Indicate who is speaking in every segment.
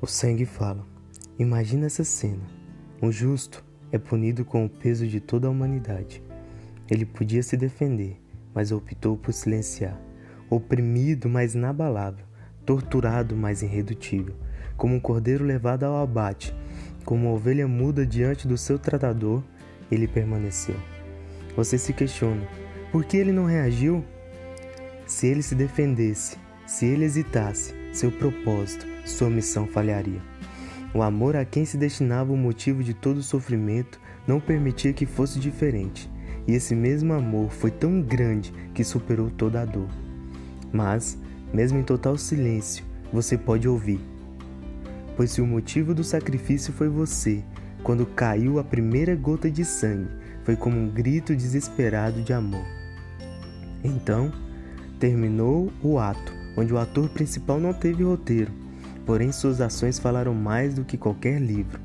Speaker 1: O sangue fala. Imagina essa cena. Um justo é punido com o peso de toda a humanidade. Ele podia se defender, mas optou por silenciar. Oprimido, mas inabalável. Torturado, mas irredutível. Como um cordeiro levado ao abate, como uma ovelha muda diante do seu tratador, ele permaneceu. Você se questiona: por que ele não reagiu? Se ele se defendesse, se ele hesitasse, seu propósito, sua missão falharia. O amor a quem se destinava o motivo de todo o sofrimento não permitia que fosse diferente, e esse mesmo amor foi tão grande que superou toda a dor. Mas, mesmo em total silêncio, você pode ouvir. Pois se o motivo do sacrifício foi você, quando caiu a primeira gota de sangue, foi como um grito desesperado de amor. Então, terminou o ato, onde o ator principal não teve roteiro, porém suas ações falaram mais do que qualquer livro.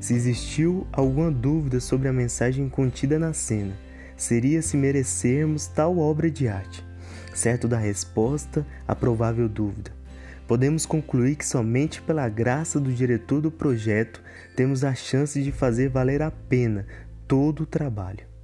Speaker 1: Se existiu alguma dúvida sobre a mensagem contida na cena, seria se merecermos tal obra de arte. Certo da resposta à provável dúvida. Podemos concluir que somente pela graça do diretor do projeto temos a chance de fazer valer a pena todo o trabalho.